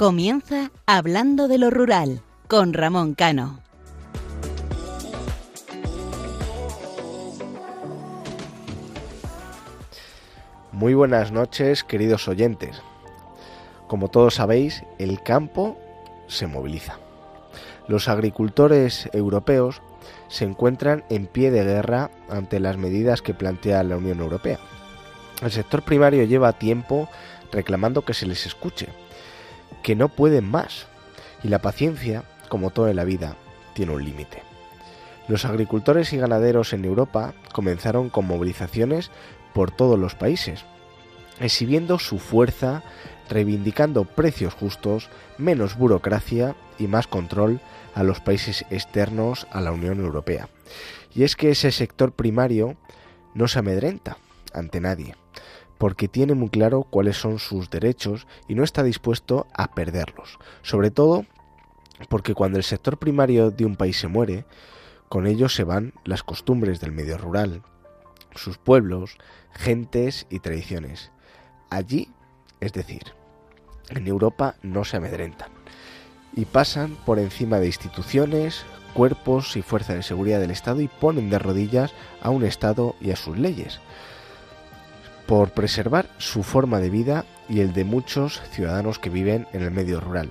Comienza Hablando de lo Rural con Ramón Cano. Muy buenas noches, queridos oyentes. Como todos sabéis, el campo se moviliza. Los agricultores europeos se encuentran en pie de guerra ante las medidas que plantea la Unión Europea. El sector primario lleva tiempo reclamando que se les escuche, que no pueden más, y la paciencia, como todo en la vida, tiene un límite. Los agricultores y ganaderos en Europa comenzaron con movilizaciones por todos los países, exhibiendo su fuerza, reivindicando precios justos, menos burocracia y más control a los países externos a la Unión Europea. Y es que ese sector primario no se amedrenta ante nadie, porque tiene muy claro cuáles son sus derechos y no está dispuesto a perderlos. Sobre todo porque cuando el sector primario de un país se muere, con ello se van las costumbres del medio rural, sus pueblos, gentes y tradiciones. Allí, es decir, en Europa no se amedrentan y pasan por encima de instituciones, cuerpos y fuerzas de seguridad del Estado y ponen de rodillas a un Estado y a sus leyes, por preservar su forma de vida y el de muchos ciudadanos que viven en el medio rural.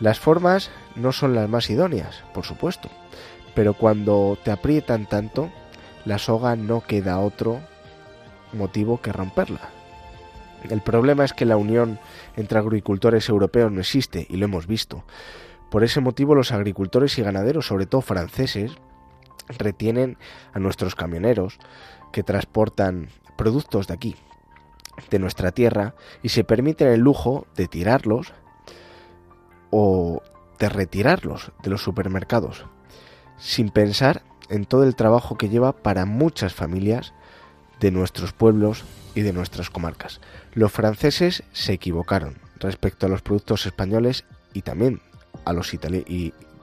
Las formas no son las más idóneas, por supuesto, pero cuando te aprietan tanto, la soga no queda otro motivo que romperla. El problema es que la unión entre agricultores europeos no existe y lo hemos visto. Por ese motivo los agricultores y ganaderos, sobre todo franceses, retienen a nuestros camioneros que transportan productos de aquí, de nuestra tierra, y se permiten el lujo de tirarlos o de retirarlos de los supermercados, sin pensar en todo el trabajo que lleva para muchas familias de nuestros pueblos y de nuestras comarcas. Los franceses se equivocaron respecto a los productos españoles y también a los y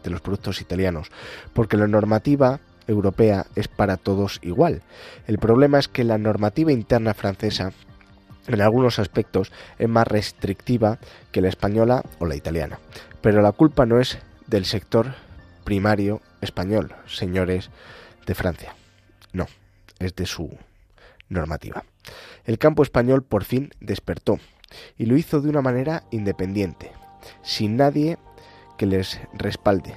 de los productos italianos, porque la normativa europea es para todos igual. El problema es que la normativa interna francesa en algunos aspectos es más restrictiva que la española o la italiana. Pero la culpa no es del sector primario español, señores de Francia. No, es de su normativa. El campo español por fin despertó y lo hizo de una manera independiente, sin nadie que les respalde,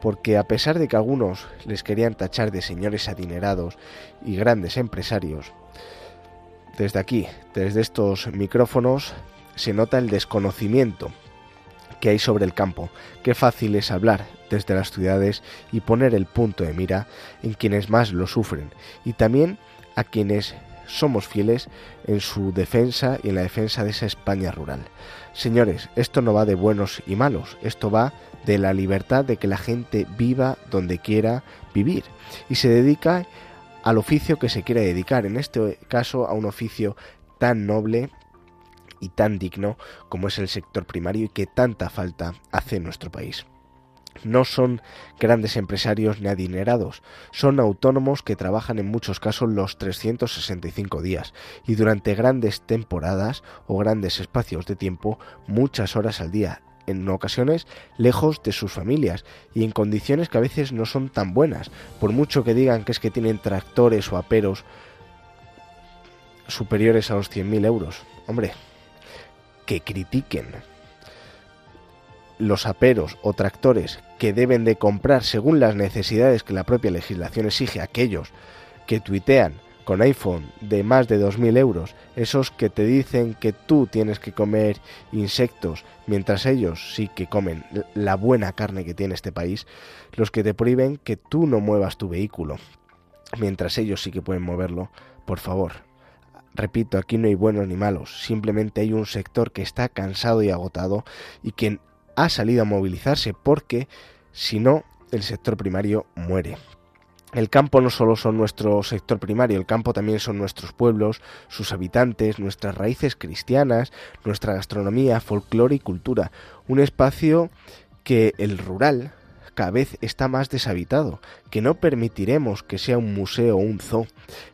porque a pesar de que algunos les querían tachar de señores adinerados y grandes empresarios, desde aquí, desde estos micrófonos, se nota el desconocimiento que hay sobre el campo. Qué fácil es hablar desde las ciudades y poner el punto de mira en quienes más lo sufren y también a quienes somos fieles en su defensa y en la defensa de esa España rural. Señores, esto no va de buenos y malos, esto va de la libertad de que la gente viva donde quiera vivir y se dedica al oficio que se quiera dedicar, en este caso a un oficio tan noble y tan digno como es el sector primario y que tanta falta hace en nuestro país no son grandes empresarios ni adinerados, son autónomos que trabajan en muchos casos los 365 días y durante grandes temporadas o grandes espacios de tiempo muchas horas al día, en ocasiones lejos de sus familias y en condiciones que a veces no son tan buenas, por mucho que digan que es que tienen tractores o aperos superiores a los 100.000 euros. Hombre, que critiquen los aperos o tractores que deben de comprar según las necesidades que la propia legislación exige aquellos que tuitean con iPhone de más de 2.000 euros, esos que te dicen que tú tienes que comer insectos, mientras ellos sí que comen la buena carne que tiene este país, los que te prohíben que tú no muevas tu vehículo, mientras ellos sí que pueden moverlo, por favor. Repito, aquí no hay buenos ni malos, simplemente hay un sector que está cansado y agotado y que ha salido a movilizarse porque si no, el sector primario muere. El campo no solo son nuestro sector primario, el campo también son nuestros pueblos, sus habitantes, nuestras raíces cristianas, nuestra gastronomía, folclore y cultura. Un espacio que el rural cada vez está más deshabitado, que no permitiremos que sea un museo o un zoo.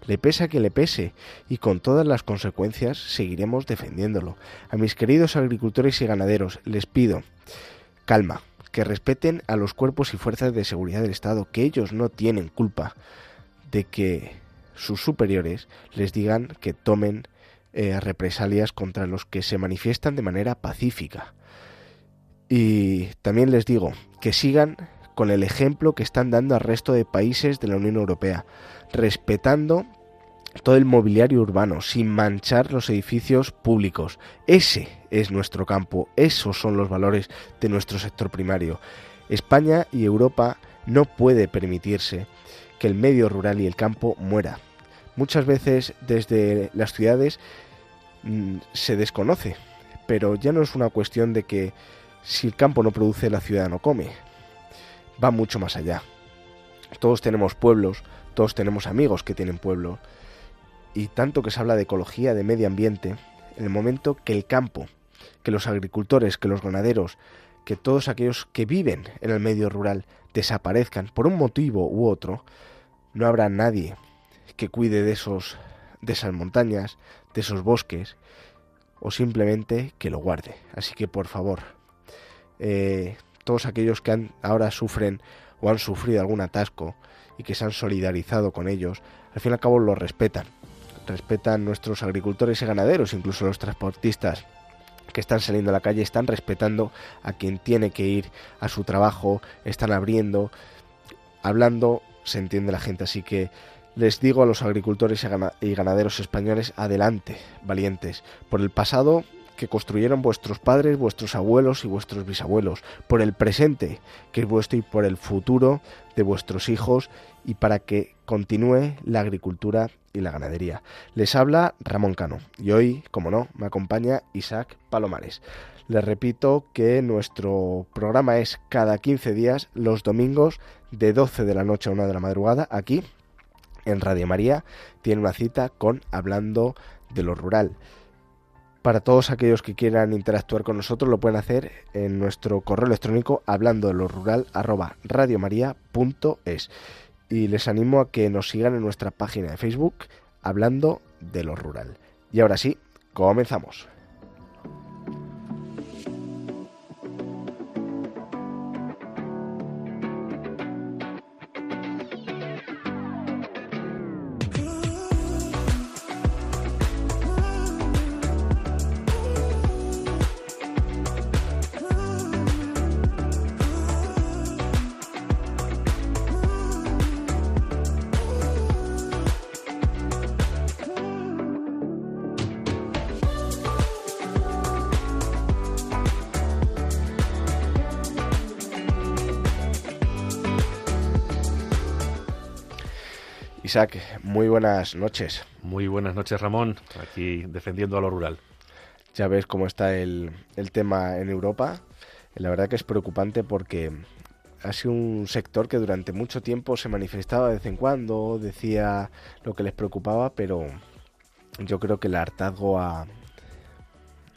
Le pesa que le pese, y con todas las consecuencias seguiremos defendiéndolo. A mis queridos agricultores y ganaderos les pido calma, que respeten a los cuerpos y fuerzas de seguridad del Estado, que ellos no tienen culpa de que sus superiores les digan que tomen eh, represalias contra los que se manifiestan de manera pacífica. Y también les digo que sigan con el ejemplo que están dando al resto de países de la Unión Europea, respetando todo el mobiliario urbano, sin manchar los edificios públicos. Ese es nuestro campo, esos son los valores de nuestro sector primario. España y Europa no puede permitirse que el medio rural y el campo muera. Muchas veces desde las ciudades mm, se desconoce, pero ya no es una cuestión de que si el campo no produce, la ciudad no come. Va mucho más allá. Todos tenemos pueblos, todos tenemos amigos que tienen pueblos. Y tanto que se habla de ecología, de medio ambiente, en el momento que el campo, que los agricultores, que los ganaderos, que todos aquellos que viven en el medio rural desaparezcan por un motivo u otro, no habrá nadie que cuide de esos de esas montañas, de esos bosques o simplemente que lo guarde. Así que por favor, eh, todos aquellos que han, ahora sufren o han sufrido algún atasco y que se han solidarizado con ellos, al fin y al cabo lo respetan. Respetan nuestros agricultores y ganaderos, incluso los transportistas que están saliendo a la calle, están respetando a quien tiene que ir a su trabajo, están abriendo, hablando, se entiende la gente, así que les digo a los agricultores y ganaderos españoles, adelante, valientes. Por el pasado que construyeron vuestros padres, vuestros abuelos y vuestros bisabuelos, por el presente que es vuestro y por el futuro de vuestros hijos y para que continúe la agricultura y la ganadería. Les habla Ramón Cano y hoy, como no, me acompaña Isaac Palomares. Les repito que nuestro programa es cada 15 días, los domingos, de 12 de la noche a 1 de la madrugada, aquí en Radio María. Tiene una cita con Hablando de lo Rural. Para todos aquellos que quieran interactuar con nosotros lo pueden hacer en nuestro correo electrónico hablando de lo rural arroba radiomaria.es y les animo a que nos sigan en nuestra página de Facebook hablando de lo rural. Y ahora sí, comenzamos. Isaac, muy buenas noches. Muy buenas noches, Ramón, aquí defendiendo a lo rural. Ya ves cómo está el, tema en Europa. La verdad que es preocupante porque ha sido un sector que durante mucho tiempo se manifestaba de vez en cuando, decía lo que les preocupaba, pero yo creo que el hartazgo ha,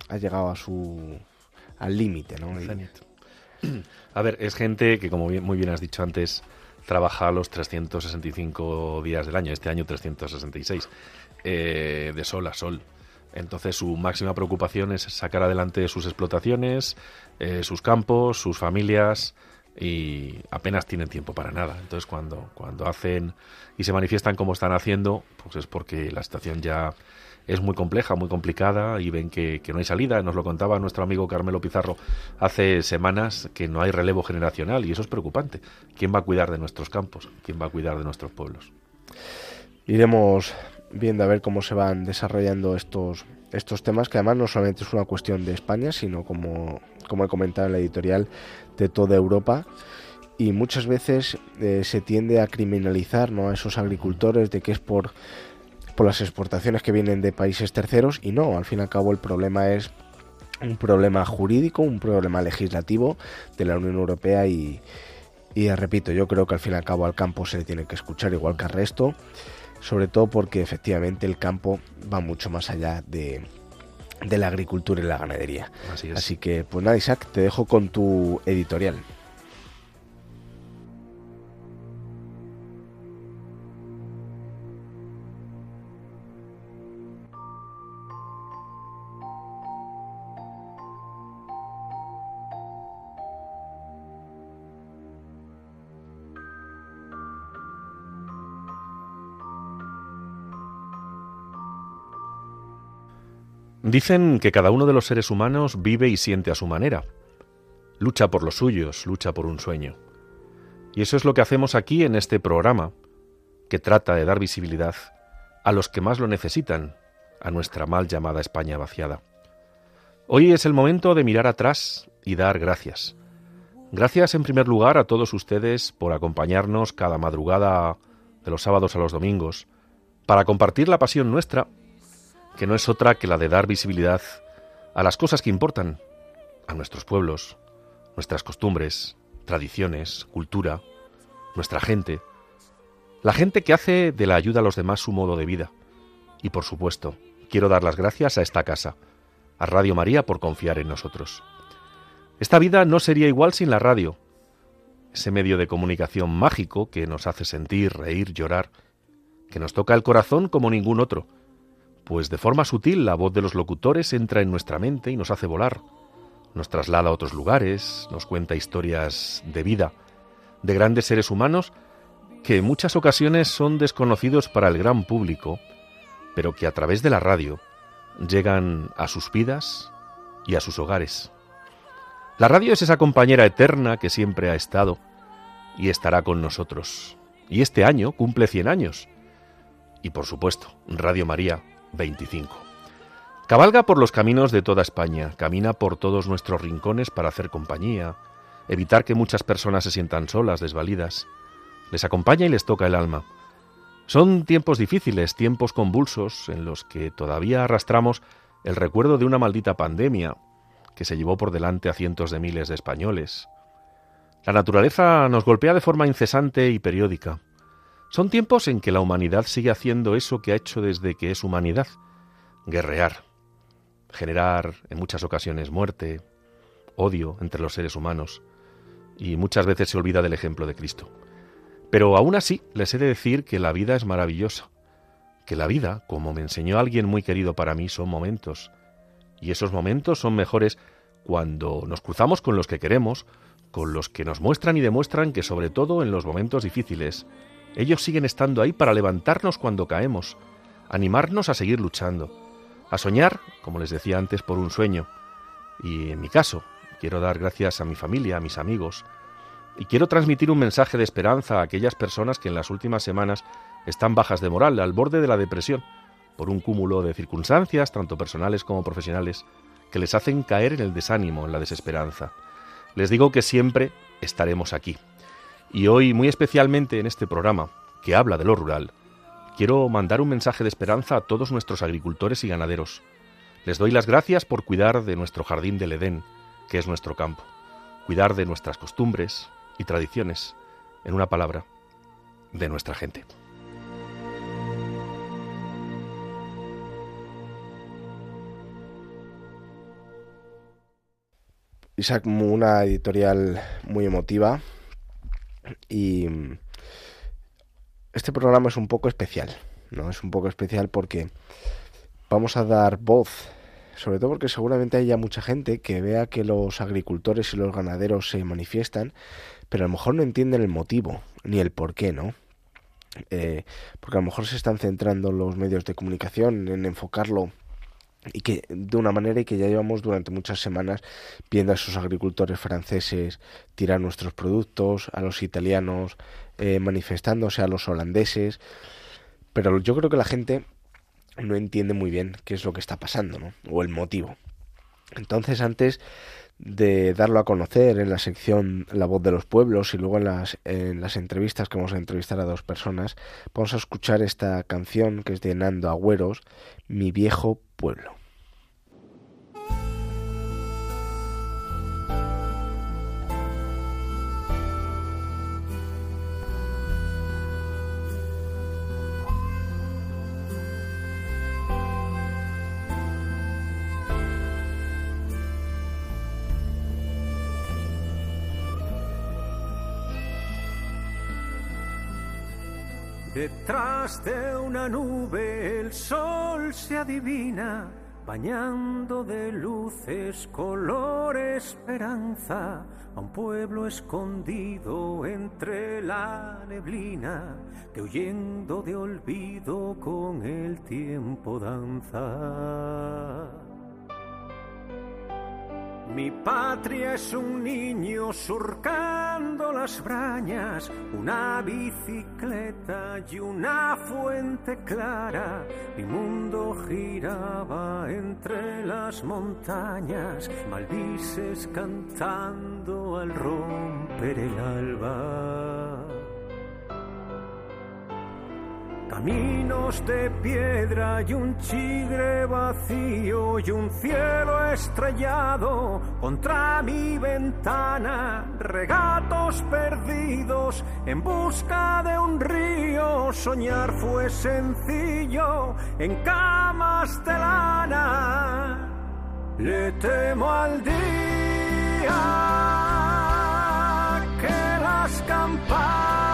ha llegado a su al límite, ¿no? A ver, es gente que, como muy bien has dicho antes, trabaja los 365 días del año, este año 366, eh, de sol a sol. Entonces su máxima preocupación es sacar adelante sus explotaciones, eh, sus campos, sus familias y apenas tienen tiempo para nada. Entonces cuando, cuando hacen y se manifiestan como están haciendo, pues es porque la situación ya es muy compleja, muy complicada y ven que, no hay salida. Nos lo contaba nuestro amigo Carmelo Pizarro hace semanas que no hay relevo generacional y eso es preocupante. ¿Quién va a cuidar de nuestros campos? ¿Quién va a cuidar de nuestros pueblos? Iremos viendo a ver cómo se van desarrollando estos, estos temas, que además no solamente es una cuestión de España, sino como, como he comentado en la editorial, de toda Europa y muchas veces eh, se tiende a criminalizar ¿no? a esos agricultores de que es por por las exportaciones que vienen de países terceros y no, al fin y al cabo el problema es un problema jurídico, un problema legislativo de la Unión Europea y, y repito, yo creo que al fin y al cabo al campo se le tiene que escuchar igual que al resto, sobre todo porque efectivamente el campo va mucho más allá de, de la agricultura y la ganadería. Así, Así que, pues nada, Isaac, te dejo con tu editorial. Dicen que cada uno de los seres humanos vive y siente a su manera. Lucha por los suyos, lucha por un sueño. Y eso es lo que hacemos aquí en este programa, que trata de dar visibilidad a los que más lo necesitan, a nuestra mal llamada España vaciada. Hoy es el momento de mirar atrás y dar gracias. Gracias en primer lugar a todos ustedes por acompañarnos cada madrugada de los sábados a los domingos, para compartir la pasión nuestra, que no es otra que la de dar visibilidad a las cosas que importan, a nuestros pueblos, nuestras costumbres, tradiciones, cultura, nuestra gente, la gente que hace de la ayuda a los demás su modo de vida. Y por supuesto, quiero dar las gracias a esta casa, a Radio María por confiar en nosotros. Esta vida no sería igual sin la radio, ese medio de comunicación mágico que nos hace sentir, reír, llorar, que nos toca el corazón como ningún otro, pues de forma sutil la voz de los locutores entra en nuestra mente y nos hace volar, nos traslada a otros lugares, nos cuenta historias de vida, de grandes seres humanos que en muchas ocasiones son desconocidos para el gran público, pero que a través de la radio llegan a sus vidas y a sus hogares. La radio es esa compañera eterna que siempre ha estado y estará con nosotros. Y este año cumple 100 años. Y por supuesto, Radio María 25. Cabalga por los caminos de toda España, camina por todos nuestros rincones para hacer compañía, evitar que muchas personas se sientan solas, desvalidas. Les acompaña y les toca el alma. Son tiempos difíciles, tiempos convulsos, en los que todavía arrastramos el recuerdo de una maldita pandemia que se llevó por delante a cientos de miles de españoles. La naturaleza nos golpea de forma incesante y periódica. Son tiempos en que la humanidad sigue haciendo eso que ha hecho desde que es humanidad, guerrear, generar en muchas ocasiones muerte, odio entre los seres humanos, y muchas veces se olvida del ejemplo de Cristo. Pero aún así les he de decir que la vida es maravillosa, que la vida, como me enseñó alguien muy querido para mí, son momentos, y esos momentos son mejores cuando nos cruzamos con los que queremos, con los que nos muestran y demuestran que sobre todo en los momentos difíciles, ellos siguen estando ahí para levantarnos cuando caemos, animarnos a seguir luchando, a soñar, como les decía antes, por un sueño. Y en mi caso, quiero dar gracias a mi familia, a mis amigos, y quiero transmitir un mensaje de esperanza a aquellas personas que en las últimas semanas están bajas de moral, al borde de la depresión, por un cúmulo de circunstancias, tanto personales como profesionales, que les hacen caer en el desánimo, en la desesperanza. Les digo que siempre estaremos aquí. Y hoy, muy especialmente en este programa, que habla de lo rural, quiero mandar un mensaje de esperanza a todos nuestros agricultores y ganaderos. Les doy las gracias por cuidar de nuestro jardín del Edén, que es nuestro campo, cuidar de nuestras costumbres y tradiciones, en una palabra, de nuestra gente. Isaac, una editorial muy emotiva y este programa es un poco especial, ¿no? Es un poco especial porque vamos a dar voz, sobre todo porque seguramente haya mucha gente que vea que los agricultores y los ganaderos se manifiestan, pero a lo mejor no entienden el motivo ni el por qué, ¿no? Eh, porque a lo mejor se están centrando los medios de comunicación en enfocarlo y que de una manera y que ya llevamos durante muchas semanas viendo a esos agricultores franceses tirar nuestros productos, a los italianos eh, manifestándose, a los holandeses, pero yo creo que la gente no entiende muy bien qué es lo que está pasando, ¿no? O el motivo. Entonces, antes de darlo a conocer en la sección La voz de los pueblos y luego en las, en las entrevistas que vamos a entrevistar a dos personas, vamos a escuchar esta canción que es de Nando Agüeros, Mi viejo pueblo. Detrás de una nube el sol se adivina, bañando de luces color esperanza a un pueblo escondido entre la neblina que huyendo de olvido con el tiempo danza. Mi patria es un niño surcando las brañas, una bicicleta y una fuente clara. Mi mundo giraba entre las montañas, maldices cantando al romper el alba. Caminos de piedra y un chigre vacío y un cielo estrellado contra mi ventana, regatos perdidos en busca de un río. Soñar fue sencillo en camas de lana. Le temo al día que las campanas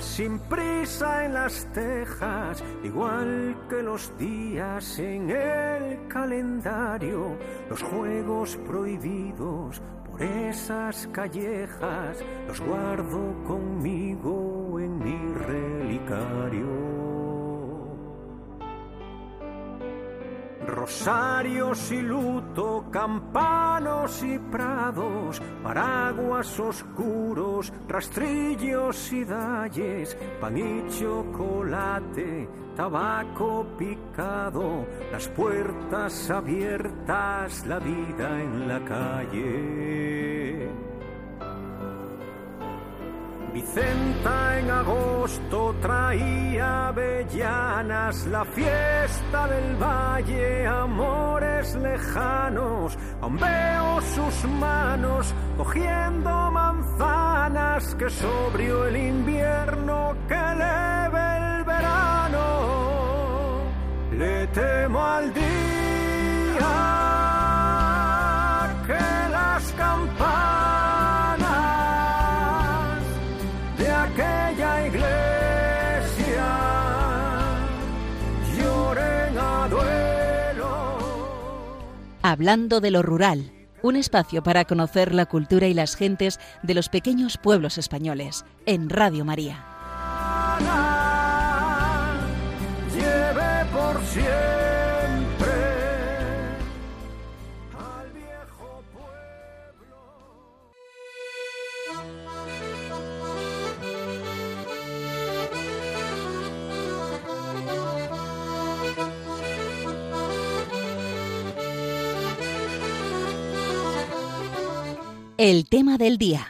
sin prisa en las tejas, igual que los días en el calendario, los juegos prohibidos por esas callejas, los guardo conmigo en mi relicario. Rosarios y luto, campanos y prados, paraguas oscuros, rastrillos y dalles, pan y chocolate, tabaco picado, las puertas abiertas, la vida en la calle. Vicenta en agosto traía avellanas, la fiesta del valle, amores lejanos. Aún veo sus manos cogiendo manzanas, que sobrio el invierno, que leve el verano. Le temo al día Hablando de lo rural, un espacio para conocer la cultura y las gentes de los pequeños pueblos españoles, en Radio María. El tema del día.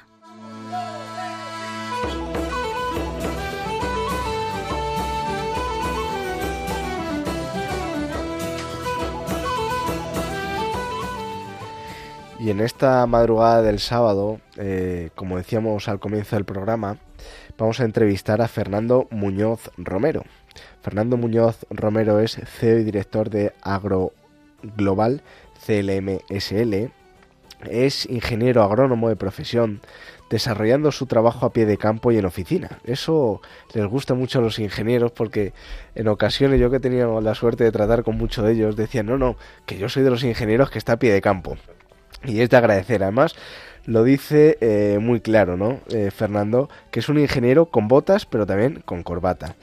Y en esta madrugada del sábado, eh, como decíamos al comienzo del programa, vamos a entrevistar a Fernando Muñoz Romero. Fernando Muñoz Romero es CEO y director de Agro Global CLMSL. Es ingeniero agrónomo de profesión, desarrollando su trabajo a pie de campo y en oficina. Eso les gusta mucho a los ingenieros porque en ocasiones yo que tenía la suerte de tratar con muchos de ellos decían, no, no, que yo soy de los ingenieros que está a pie de campo. Y es de agradecer, además lo dice eh, muy claro, ¿no? Eh, Fernando, que es un ingeniero con botas, pero también con corbata.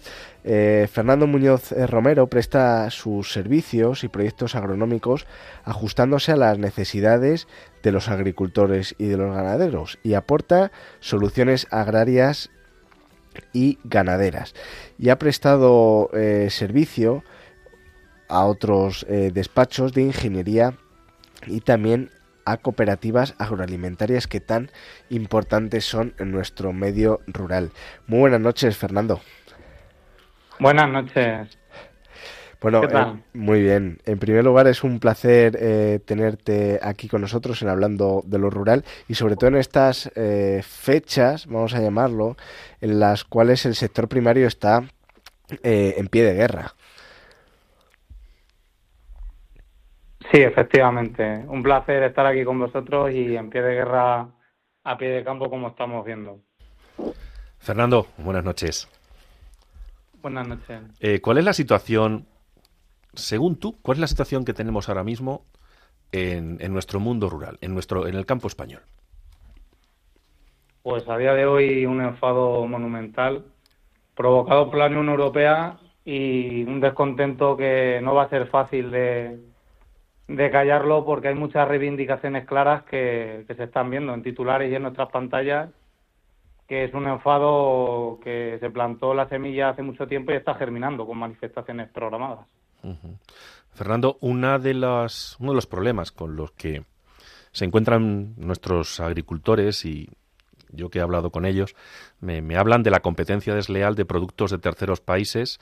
Eh, Fernando Muñoz eh, Romero presta sus servicios y proyectos agronómicos ajustándose a las necesidades de los agricultores y de los ganaderos y aporta soluciones agrarias y ganaderas. Y ha prestado eh, servicio a otros despachos de ingeniería y también a cooperativas agroalimentarias que tan importantes son en nuestro medio rural. Muy buenas noches, Fernando. Buenas noches. Bueno, eh, muy bien. En primer lugar, es un placer eh, tenerte aquí con nosotros en Hablando de lo Rural y sobre todo en estas eh, fechas, vamos a llamarlo, en las cuales el sector primario está en pie de guerra. Sí, efectivamente. Un placer estar aquí con vosotros y en pie de guerra, a pie de campo, como estamos viendo. Fernando, buenas noches. Buenas noches. ¿Cuál es la situación según tú, ¿cuál es la situación que tenemos ahora mismo en, nuestro mundo rural, en, nuestro, en el campo español? Pues a día de hoy un enfado monumental provocado por la Unión Europea y un descontento que no va a ser fácil de, callarlo porque hay muchas reivindicaciones claras que, que, se están viendo en titulares y en nuestras pantallas, que es un enfado que se plantó la semilla hace mucho tiempo y está germinando con manifestaciones programadas. Fernando, una de las, uno de los problemas con los que se encuentran nuestros agricultores y yo que he hablado con ellos, me, hablan de la competencia desleal de productos de terceros países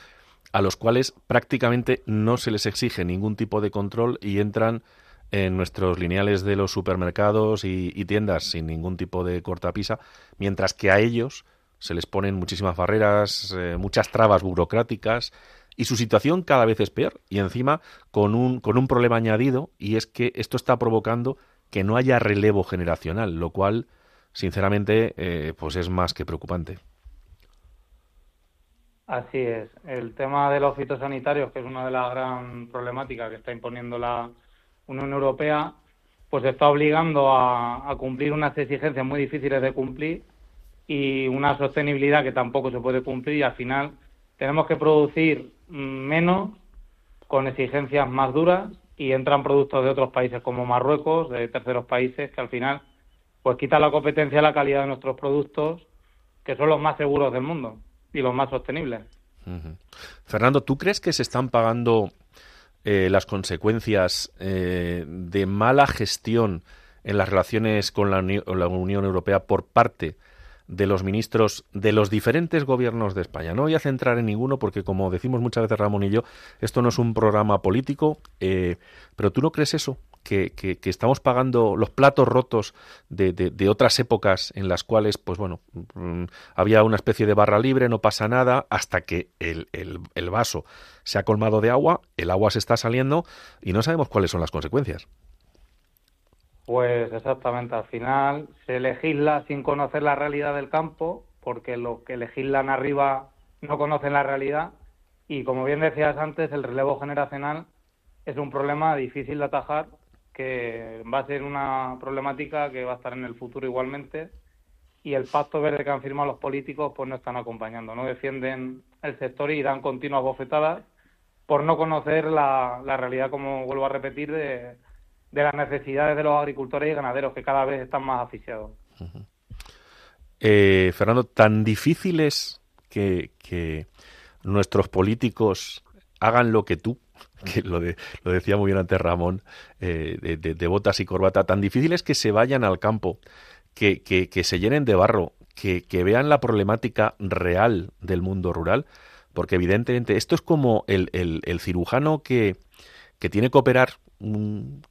a los cuales prácticamente no se les exige ningún tipo de control y entran en nuestros lineales de los supermercados y, tiendas sin ningún tipo de cortapisa, mientras que a ellos se les ponen muchísimas barreras, eh, muchas trabas burocráticas y su situación cada vez es peor y encima con un, con un problema añadido y es que esto está provocando que no haya relevo generacional, lo cual sinceramente eh, pues es más que preocupante. Así es. El tema de los fitosanitarios, que es una de las gran problemáticas que está imponiendo la Unión Europea, pues está obligando a, a cumplir unas exigencias muy difíciles de cumplir y una sostenibilidad que tampoco se puede cumplir y al final tenemos que producir menos, con exigencias más duras y entran productos de otros países como Marruecos, de terceros países, que al final pues quita la competencia y la calidad de nuestros productos, que son los más seguros del mundo y los más sostenibles. Fernando, ¿tú crees que se están pagando eh, las consecuencias eh, de mala gestión en las relaciones con la, Unión Europea por parte los ministros de los diferentes gobiernos de España. No voy a centrar en ninguno porque, como decimos muchas veces Ramón y yo, esto no es un programa político, eh, pero ¿tú no crees eso? Que, que, estamos pagando los platos rotos de, de, otras épocas en las cuales, pues bueno, mm, había una especie de barra libre, no pasa nada, hasta que el, el vaso se ha colmado de agua, el agua se está saliendo y no sabemos cuáles son las consecuencias. Pues exactamente, al final se legisla sin conocer la realidad del campo, porque los que legislan arriba no conocen la realidad y como bien decías antes, el relevo generacional es un problema difícil de atajar que va a ser una problemática que va a estar en el futuro igualmente y el pacto verde que han firmado los políticos pues no están acompañando, no defienden el sector y dan continuas bofetadas por no conocer la, la realidad, como vuelvo a repetir, de, de las necesidades de los agricultores y ganaderos que cada vez están más asfixiados. Eh, Fernando, tan difícil es que, nuestros políticos hagan lo que tú, que lo, lo decía muy bien antes Ramón, eh, de, botas y corbata, tan difícil es que se vayan al campo, que, que se llenen de barro, que, vean la problemática real del mundo rural, porque evidentemente esto es como el, el cirujano que, que tiene que operar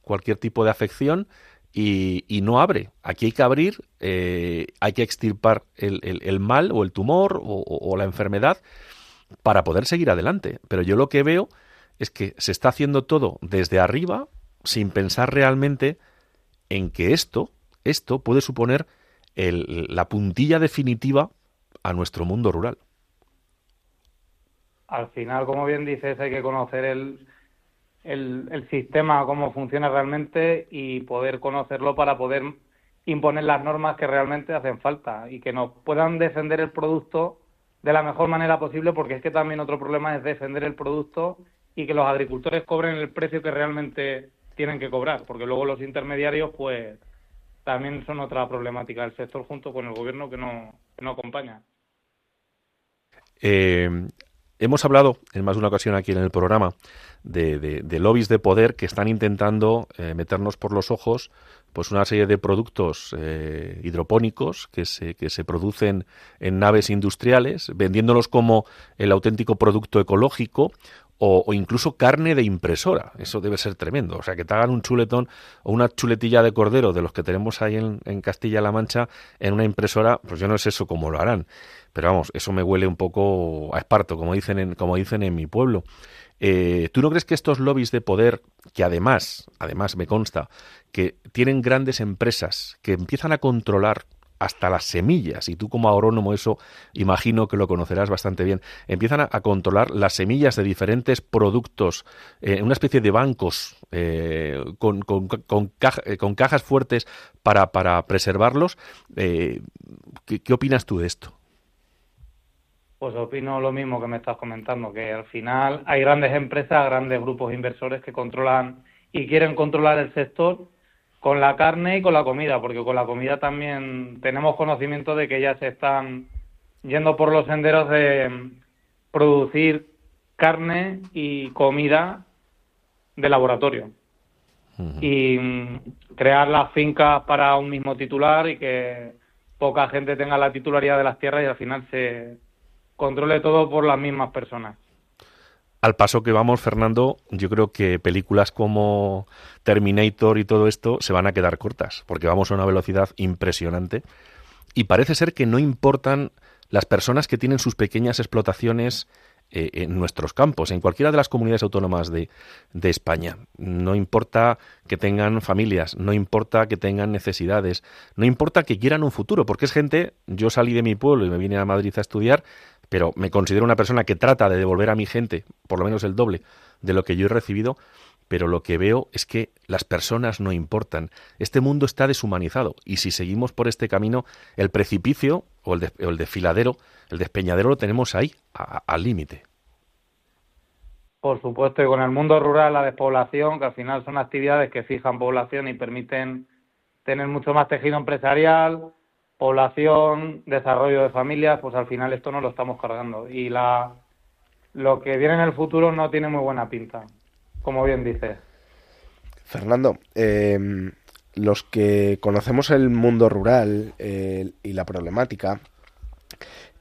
cualquier tipo de afección y, no abre. Aquí hay que abrir, eh, hay que extirpar el, mal o el tumor o, la enfermedad para poder seguir adelante. Pero yo lo que veo es que se está haciendo todo desde arriba sin pensar realmente en que esto, esto puede suponer la puntilla definitiva a nuestro mundo rural. Al final, como bien dices, hay que conocer el, el, sistema, cómo funciona realmente y poder conocerlo para poder imponer las normas que realmente hacen falta y que nos puedan defender el producto de la mejor manera posible, porque es que también otro problema es defender el producto y que los agricultores cobren el precio que realmente tienen que cobrar, porque luego los intermediarios, pues, también son otra problemática del sector junto con el gobierno que no, no acompaña. Eh, hemos hablado en más de una ocasión aquí en el programa de, de, lobbies de poder que están intentando eh, meternos por los ojos pues una serie de productos eh, hidropónicos que se, que se producen en naves industriales, vendiéndolos como el auténtico producto ecológico o, incluso carne de impresora. Eso debe ser tremendo. O sea, que te hagan un chuletón o una chuletilla de cordero de los que tenemos ahí en, en Castilla-La Mancha en una impresora, pues yo no sé eso cómo lo harán. Pero vamos, eso me huele un poco a esparto, como dicen en, como dicen en mi pueblo. Eh, ¿Tú no crees que estos lobbies de poder, que además, además me consta, que tienen grandes empresas que empiezan a controlar hasta las semillas, y tú como agrónomo eso imagino que lo conocerás bastante bien, empiezan a, controlar las semillas de diferentes productos, eh, una especie de bancos eh, con, con, con, cajas fuertes para, para preservarlos. ¿qué, ¿Qué opinas tú de esto? Pues opino lo mismo que me estás comentando, que al final hay grandes empresas, grandes grupos inversores que controlan y quieren controlar el sector con la carne y con la comida, porque con la comida también tenemos conocimiento de que ya se están yendo por los senderos de producir carne y comida de laboratorio. Y mm, crear las fincas para un mismo titular y que poca gente tenga la titularidad de las tierras y al final se, controle todo por las mismas personas. Al paso que vamos, Fernando, yo creo que películas como Terminator y todo esto se van a quedar cortas, porque vamos a una velocidad impresionante. Y parece ser que no importan las personas que tienen sus pequeñas explotaciones eh, en nuestros campos, en cualquiera de las comunidades autónomas de, de, España. No importa que tengan familias, no importa que tengan necesidades, no importa que quieran un futuro, porque es gente, yo salí de mi pueblo y me vine a Madrid a estudiar, pero me considero una persona que trata de devolver a mi gente por lo menos el doble de lo que yo he recibido, pero lo que veo es que las personas no importan. Este mundo está deshumanizado y si seguimos por este camino, el precipicio o el, desfiladero, el despeñadero lo tenemos ahí, al límite. Por supuesto, y con el mundo rural, la despoblación, que al final son actividades que fijan población y permiten tener mucho más tejido empresarial, población, desarrollo de familias, pues al final esto no lo estamos cargando. Y la, lo que viene en el futuro no tiene muy buena pinta, como bien dices. Fernando, em, los que conocemos el mundo rural y la problemática,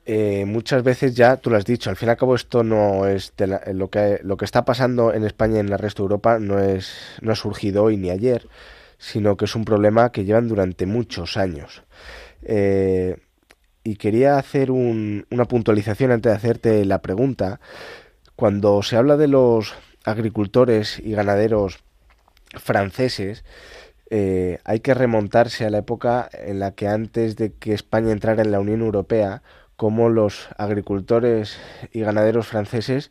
eh, muchas veces ya, tú lo has dicho, al fin y al cabo esto no es lo, que, lo que está pasando en España y en el resto de Europa no, es, no ha surgido hoy ni ayer, sino que es un problema que llevan durante muchos años. Eh, y quería hacer una puntualización antes de hacerte la pregunta. Cuando se habla de los agricultores y ganaderos franceses, eh, hay que remontarse a la época en la que antes de que España entrara en la Unión Europea, como los agricultores y ganaderos franceses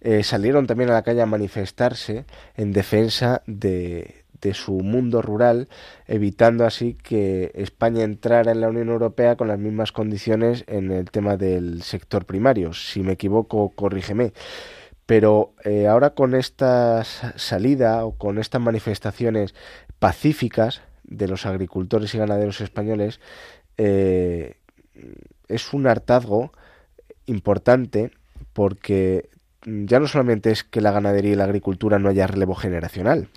eh, salieron también a la calle a manifestarse en defensa de, su mundo rural, evitando así que España entrara en la Unión Europea con las mismas condiciones en el tema del sector primario. Si me equivoco, corrígeme. Pero eh, ahora con esta salida o con estas manifestaciones pacíficas de los agricultores y ganaderos españoles, eh, es un hartazgo importante porque ya no solamente es que la ganadería y la agricultura no haya relevo generacional,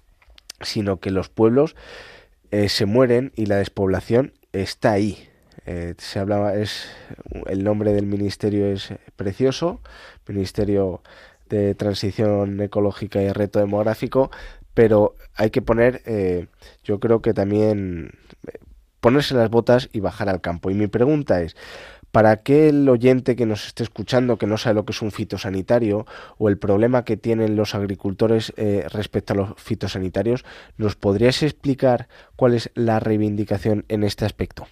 sino que los pueblos eh, se mueren y la despoblación está ahí. Eh, se hablaba, es el nombre del ministerio es precioso, Ministerio de Transición Ecológica y Reto Demográfico, pero hay que poner, eh, yo creo que también ponerse las botas y bajar al campo. Y mi pregunta es, para aquel oyente que nos esté escuchando que no sabe lo que es un fitosanitario o el problema que tienen los agricultores eh, respecto a los fitosanitarios, ¿nos podrías explicar cuál es la reivindicación en este aspecto?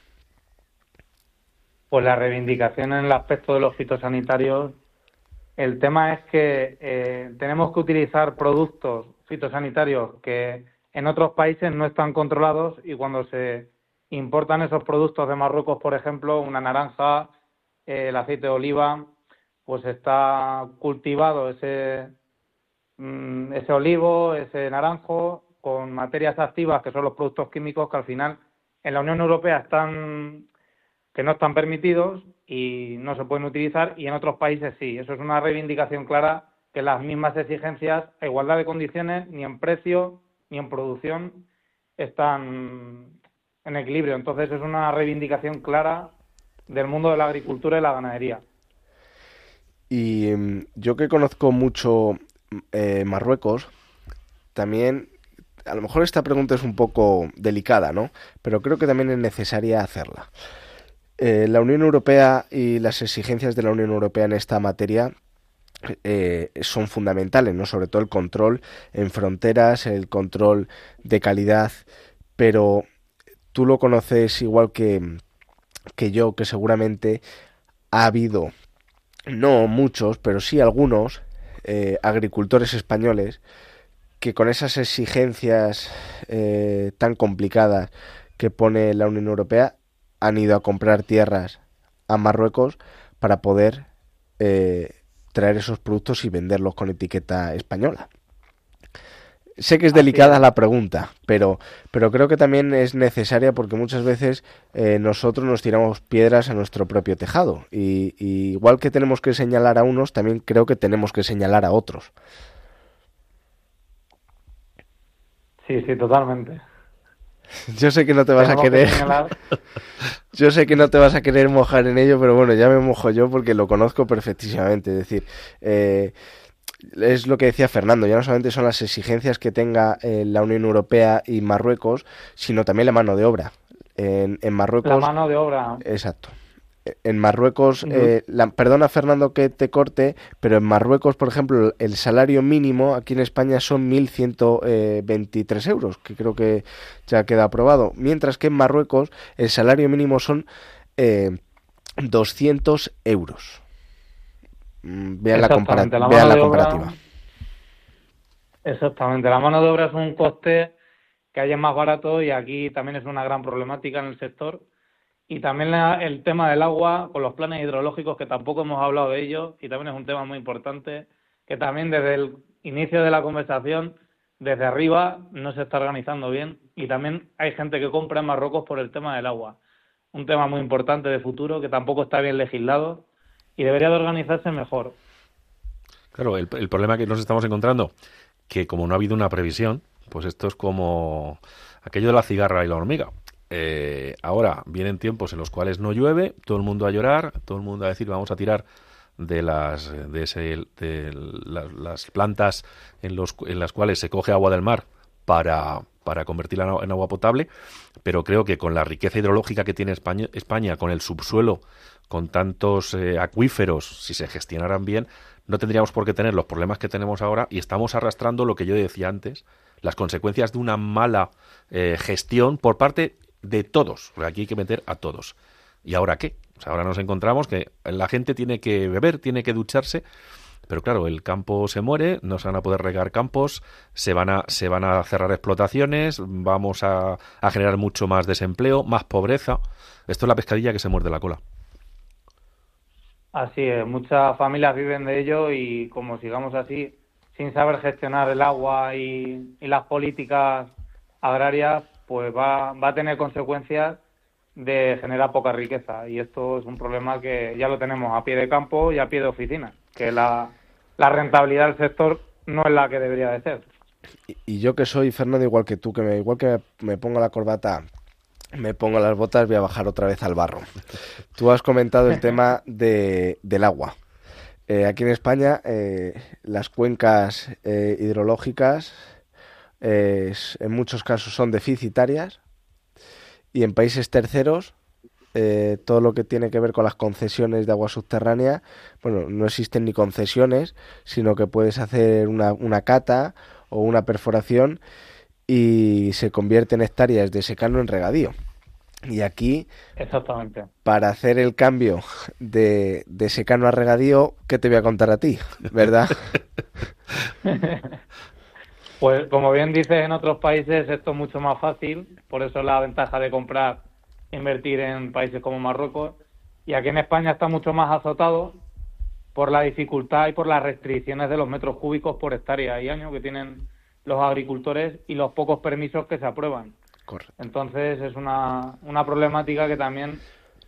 Pues la reivindicación en el aspecto de los fitosanitarios, el tema es que eh, tenemos que utilizar productos fitosanitarios que en otros países no están controlados y cuando se importan esos productos de Marruecos, por ejemplo, una naranja, eh, el aceite de oliva, pues está cultivado ese, mm, ese olivo, ese naranjo, con materias activas que son los productos químicos que al final en la Unión Europea están que no están permitidos y no se pueden utilizar y en otros países sí. Eso es una reivindicación clara que las mismas exigencias a igualdad de condiciones ni en precio ni en producción están en equilibrio. Entonces es una reivindicación clara del mundo de la agricultura y la ganadería. Y mm, yo que conozco mucho eh, Marruecos, también, a lo mejor esta pregunta es un poco delicada, ¿no? Pero creo que también es necesaria hacerla. Eh, la Unión Europea y las exigencias de la Unión Europea en esta materia eh, son fundamentales, ¿no? Sobre todo el control en fronteras, el control de calidad, pero tú lo conoces igual que, que yo, que seguramente ha habido, no muchos, pero sí algunos eh, agricultores españoles que con esas exigencias eh, tan complicadas que pone la Unión Europea han ido a comprar tierras a Marruecos para poder eh, traer esos productos y venderlos con etiqueta española. Sé que es delicada la pregunta, pero, pero creo que también es necesaria porque muchas veces eh, nosotros nos tiramos piedras a nuestro propio tejado. Y, igual que tenemos que señalar a unos, también creo que tenemos que señalar a otros. Sí, sí, totalmente. Yo sé que no te vas a querer. Yo sé que no te vas a querer mojar en ello, pero bueno, ya me mojo yo porque lo conozco perfectísimamente. Es decir, eh, es lo que decía Fernando, ya no solamente son las exigencias que tenga eh, la Unión Europea y Marruecos, sino también la mano de obra. En, Marruecos. La mano de obra. Exacto. En Marruecos, eh, perdona Fernando que te corte, pero en Marruecos, por ejemplo, el salario mínimo aquí en España son 1.123 euros, que creo que ya queda aprobado. Mientras que en Marruecos el salario mínimo son 200 eh, euros. Mm, vean la, comparativa. exactamente, la mano de obra es un coste que hay más barato y aquí también es una gran problemática en el sector. Y también el tema del agua con los planes hidrológicos, que tampoco hemos hablado de ello, y también es un tema muy importante, que también desde el inicio de la conversación, desde arriba, no se está organizando bien. Y también hay gente que compra en Marruecos por el tema del agua. Un tema muy importante de futuro que tampoco está bien legislado y debería de organizarse mejor. Claro, el, problema que nos estamos encontrando, que como no ha habido una previsión, pues esto es como aquello de la cigarra y la hormiga. Eh, ahora vienen tiempos en los cuales no llueve, todo el mundo a llorar, todo el mundo a decir vamos a tirar de las de, ese, las, plantas en, los, en las cuales se coge agua del mar para, para convertirla en agua potable, pero creo que con la riqueza hidrológica que tiene España, España con el subsuelo con tantos eh, acuíferos, si se gestionaran bien, no tendríamos por qué tener los problemas que tenemos ahora y estamos arrastrando lo que yo decía antes, las consecuencias de una mala eh, gestión por parte de todos, aquí hay que meter a todos. ¿Y ahora qué? ahora nos encontramos que la gente tiene que beber, tiene que ducharse, pero claro, el campo se muere, no se van a poder regar campos, se van a, se van a cerrar explotaciones, vamos a, a generar mucho más desempleo, más pobreza. Esto es la pescadilla que se muerde la cola. Así es, muchas familias viven de ello y como sigamos así, sin saber gestionar el agua y, las políticas agrarias, pues va, a tener consecuencias de generar poca riqueza. Y esto es un problema que ya lo tenemos a pie de campo y a pie de oficina, que la, la rentabilidad del sector no es la que debería de ser. Y, yo que soy, Fernando, igual que tú, que me, igual que me pongo la corbata me pongo las botas, voy a bajar otra vez al barro. Tú has comentado el tema de, del agua. Eh, aquí en España, eh, las cuencas eh, hidrológicas en muchos casos son deficitarias y en países terceros todo lo que tiene que ver con las concesiones de agua subterránea, bueno, no existen ni concesiones, sino que puedes hacer una, una cata o una perforación y se convierte en hectáreas de secano en regadío. Y aquí, Exactamente. para hacer el cambio de, de secano a regadío, ¿qué te voy a contar a ti? ¿Verdad? pues como bien dices, en otros países esto es mucho más fácil, por eso la ventaja de comprar, invertir en países como Marruecos. Y aquí en España está mucho más azotado por la dificultad y por las restricciones de los metros cúbicos por hectárea y año que tienen los agricultores y los pocos permisos que se aprueban. Entonces es una, una problemática que también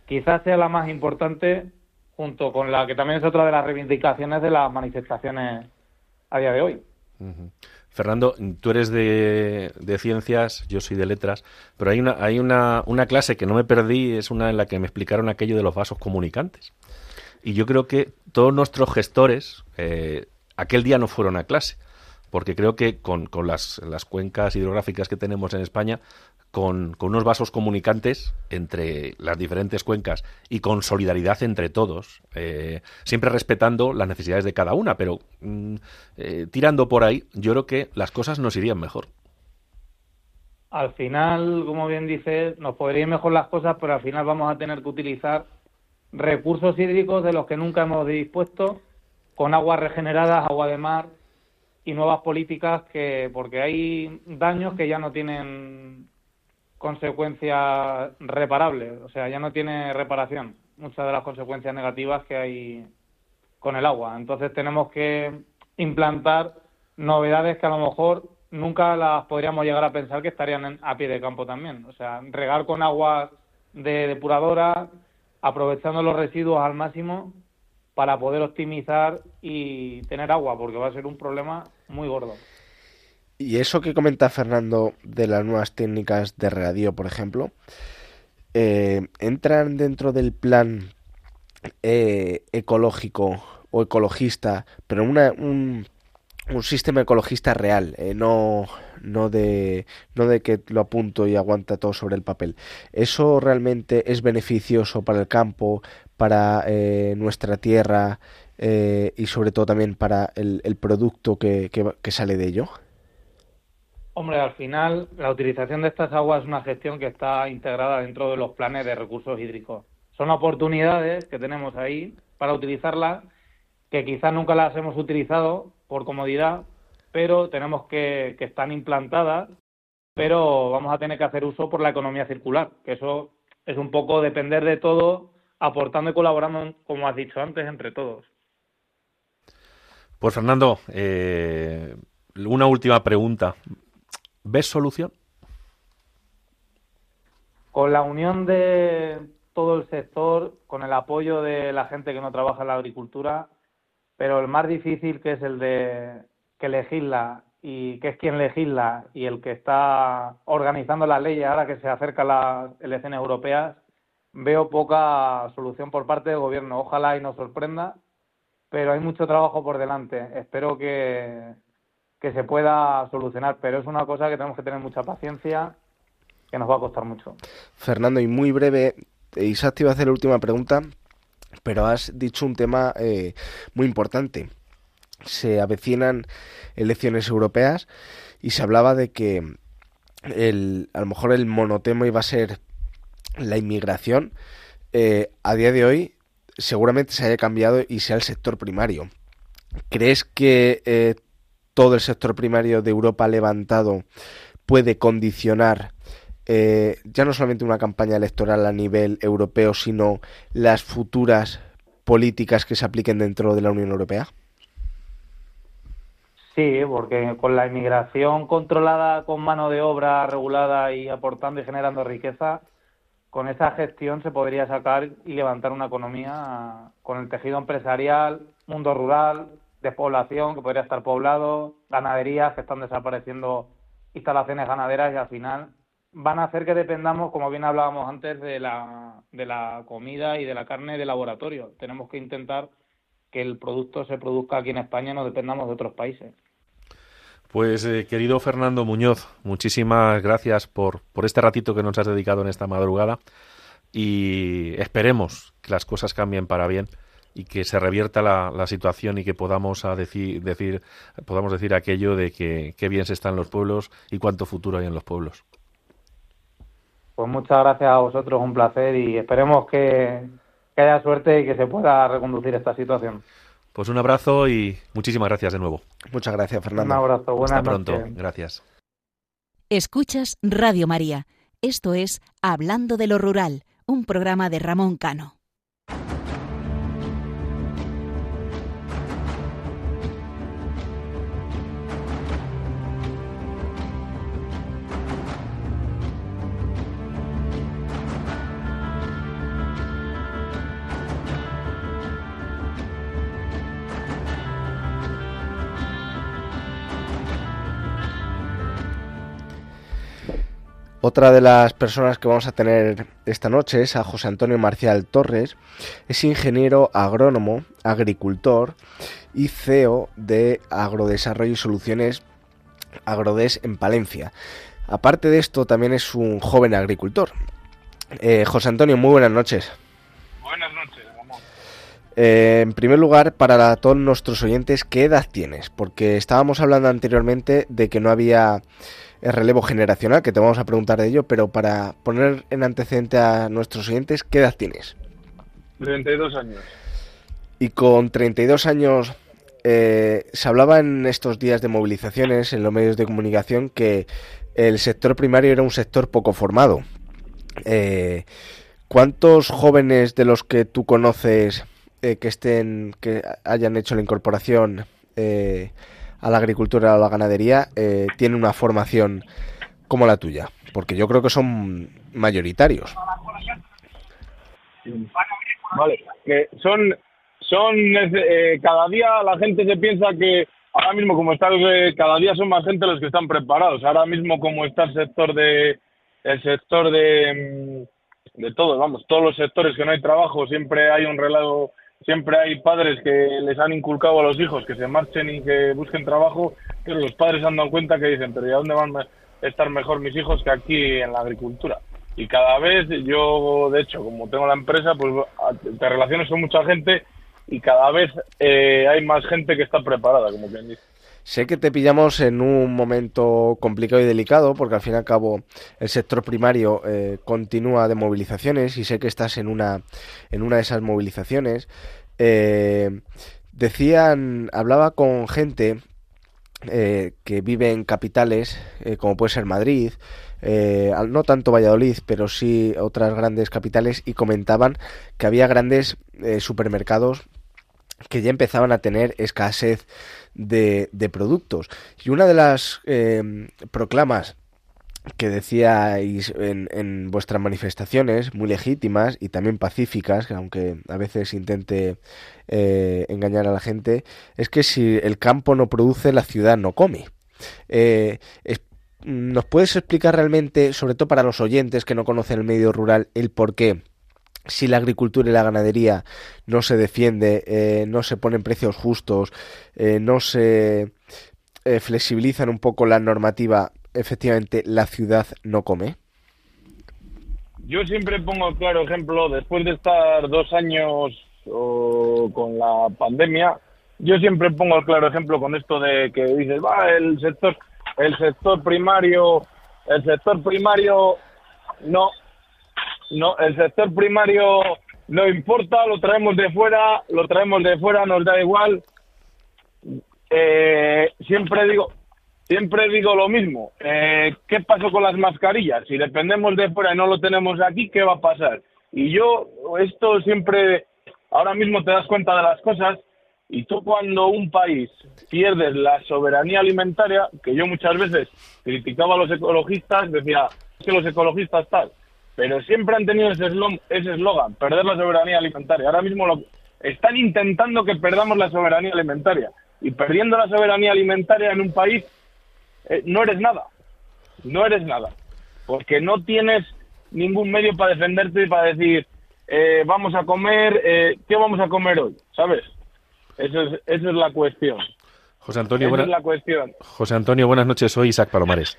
quizás sea la más importante junto con la que también es otra de las reivindicaciones de las manifestaciones a día de hoy. Fernando, tú eres de, ciencias, yo soy de letras, pero hay una, hay una, una clase que no me perdí, es una en la que me explicaron aquello de los vasos comunicantes. Y yo creo que todos nuestros gestores eh, aquel día no fueron a clase, porque creo que con, con las, las, cuencas hidrográficas que tenemos en España con, unos vasos comunicantes entre las diferentes cuencas y con solidaridad entre todos, eh, siempre respetando las necesidades de cada una, pero mm, eh, tirando por ahí, yo creo que las cosas nos irían mejor. Al final, como bien dices, nos podrían mejor las cosas, pero al final vamos a tener que utilizar recursos hídricos de los que nunca hemos dispuesto, con aguas regeneradas, agua de mar y nuevas políticas que, porque hay daños que ya no tienen consecuencias reparables, o sea, ya no tiene reparación muchas de las consecuencias negativas que hay con el agua. Entonces tenemos que implantar novedades que a lo mejor nunca las podríamos llegar a pensar que estarían a pie de campo también. O sea, regar con aguas de depuradora, aprovechando los residuos al máximo para poder optimizar y tener agua, porque va a ser un problema muy gordo. Y eso que comenta Fernando de las nuevas técnicas de radio, por ejemplo, eh, ¿entran dentro del plan eh, ecológico o ecologista, pero una, un, sistema ecologista real, eh, no, no, de, no de que lo apunto y aguanta todo sobre el papel. ¿Eso realmente es beneficioso para el campo, para nuestra tierra y sobre todo también para el, producto que, que sale de ello? Hombre, al final la utilización de estas aguas es una gestión que está integrada dentro de los planes de recursos hídricos. Son oportunidades que tenemos ahí para utilizarlas, que quizás nunca las hemos utilizado por comodidad, pero tenemos que, que están implantadas, pero vamos a tener que hacer uso por la economía circular, que eso es un poco depender de todo, aportando y colaborando, como has dicho antes, entre todos. Pues Fernando, eh, una última pregunta. ¿Ves solución? Con la unión de todo el sector, con el apoyo de la gente que no trabaja en la agricultura, pero el más difícil que es el de que legisla y que es quien legisla y el que está organizando las leyes ahora que se acercan las elecciones europeas, veo poca solución por parte del gobierno. Ojalá y nos sorprenda, pero hay mucho trabajo por delante. Espero que, que se pueda solucionar, pero es una cosa que tenemos que tener mucha paciencia, que nos va a costar mucho. Fernando, y muy breve, Isaac te iba a hacer la última pregunta, pero has dicho un tema eh, muy importante. Se avecinan elecciones europeas y se hablaba de que el, a lo mejor el monotema iba a ser la inmigración. Eh, a día de hoy seguramente se haya cambiado y sea el sector primario. ¿Crees que eh, todo el sector primario de Europa levantado puede condicionar eh, ya no solamente una campaña electoral a nivel europeo, sino las futuras políticas que se apliquen dentro de la Unión Europea? Sí, porque con la inmigración controlada con mano de obra regulada y aportando y generando riqueza, con esa gestión se podría sacar y levantar una economía con el tejido empresarial, mundo rural, despoblación que podría estar poblado, ganaderías que están desapareciendo instalaciones ganaderas y al final van a hacer que dependamos, como bien hablábamos antes, de la, de la comida y de la carne de laboratorio. Tenemos que intentar que el producto se produzca aquí en España no dependamos de otros países. Pues eh, querido Fernando Muñoz, muchísimas gracias por, por este ratito que nos has dedicado en esta madrugada y esperemos que las cosas cambien para bien y que se revierta la, situación y que podamos a decir, decir, podamos decir aquello de que qué bien se está en los pueblos y cuánto futuro hay en los pueblos. Pues muchas gracias a vosotros, un placer y esperemos que, haya suerte y que se pueda reconducir esta situación. Pues un abrazo y muchísimas gracias de nuevo. Muchas gracias, Fernando. Un abrazo, buenas Hasta pronto, gracias. Escuchas Radio María. Esto es Hablando de lo Rural, un programa de Ramón Cano. Otra de las personas que vamos a tener esta noche es a José Antonio Marcial Torres. Es ingeniero agrónomo, agricultor y CEO de Agrodesarrollo y Soluciones Agrodes en Palencia. Aparte de esto, también es un joven agricultor. Eh, José Antonio, muy buenas noches. Buenas noches. Eh, en primer lugar, para todos nuestros oyentes, ¿qué edad tienes? Porque estábamos hablando anteriormente de que no había el relevo generacional, que te vamos a preguntar de ello, pero para poner en antecedente a nuestros oyentes, ¿qué edad tienes? 32 años. Y con 32 años eh, se hablaba en estos días de movilizaciones en los medios de comunicación que el sector primario era un sector poco formado. Eh, ¿Cuántos jóvenes de los que tú conoces eh, que estén, que hayan hecho la incorporación a la agricultura o a la ganadería eh, tienen una formación como la tuya? Porque yo creo que son mayoritarios. Vale, que son, son eh, cada día la gente se piensa que ahora mismo como está el- cada día son más gente los que están preparados. Ahora mismo como está el sector de el sector de mm, de todo, vamos, todos los sectores que no hay trabajo, siempre hay un relato, siempre hay padres que les han inculcado a los hijos que se marchen y que busquen trabajo, pero los padres se han dado cuenta que dicen, pero ¿y dónde van a estar mejor mis hijos que aquí en la agricultura? Y cada vez yo, de hecho, como tengo la empresa, pues te relaciones con mucha gente y cada vez eh, hay más gente que está preparada, como quien dice. Sé que te pillamos en un momento complicado y delicado, porque al fin y al cabo el sector primario eh, continúa de movilizaciones y sé que estás en una, en una de esas movilizaciones. Eh, decían, hablaba con gente eh, que vive en capitales, eh, como puede ser Madrid, no tanto Valladolid, pero sí otras grandes capitales, y comentaban que había grandes supermercados que ya empezaban a tener escasez de, de productos. Y una de las eh, proclamas que decíais en, en vuestras manifestaciones, muy legítimas y también pacíficas, que aunque a veces intente eh, engañar a la gente, es que si el campo no produce, la ciudad no come. Eh, ¿Nos puedes explicar realmente, sobre todo para los oyentes que no conocen el medio rural, el por qué? Si la agricultura y la ganadería no se defiende, eh, no se ponen precios justos, eh, no se eh, flexibilizan un poco la normativa, efectivamente la ciudad no come. Yo siempre pongo claro ejemplo, después de estar dos años con la pandemia, yo siempre pongo claro ejemplo con esto de que dices, va, el sector, el sector primario, el sector primario, no, no, el sector primario no importa, lo traemos de fuera, lo traemos de fuera, nos da igual. Eh, siempre digo, siempre digo lo mismo. Eh, ¿Qué pasó con las mascarillas? Si dependemos de fuera y no lo tenemos aquí, ¿qué va a pasar? Y yo, esto siempre, ahora mismo te das cuenta de las cosas y tú cuando un país pierdes la soberanía alimentaria, que yo muchas veces criticaba a los ecologistas, decía "Es que los ecologistas tal, pero siempre han tenido ese eslo- ese eslogan, perder la soberanía alimentaria. Ahora mismo lo, están intentando que perdamos la soberanía alimentaria. Y perdiendo la soberanía alimentaria en un país, eh, no eres nada. No eres nada. Porque no tienes ningún medio para defenderte y para decir, eh, vamos a comer, eh, ¿qué vamos a comer hoy? ¿Sabes? Eso es, esa es la cuestión. José Antonio, Esa buena- es la cuestión. José Antonio, buenas noches. Soy Isaac Palomares.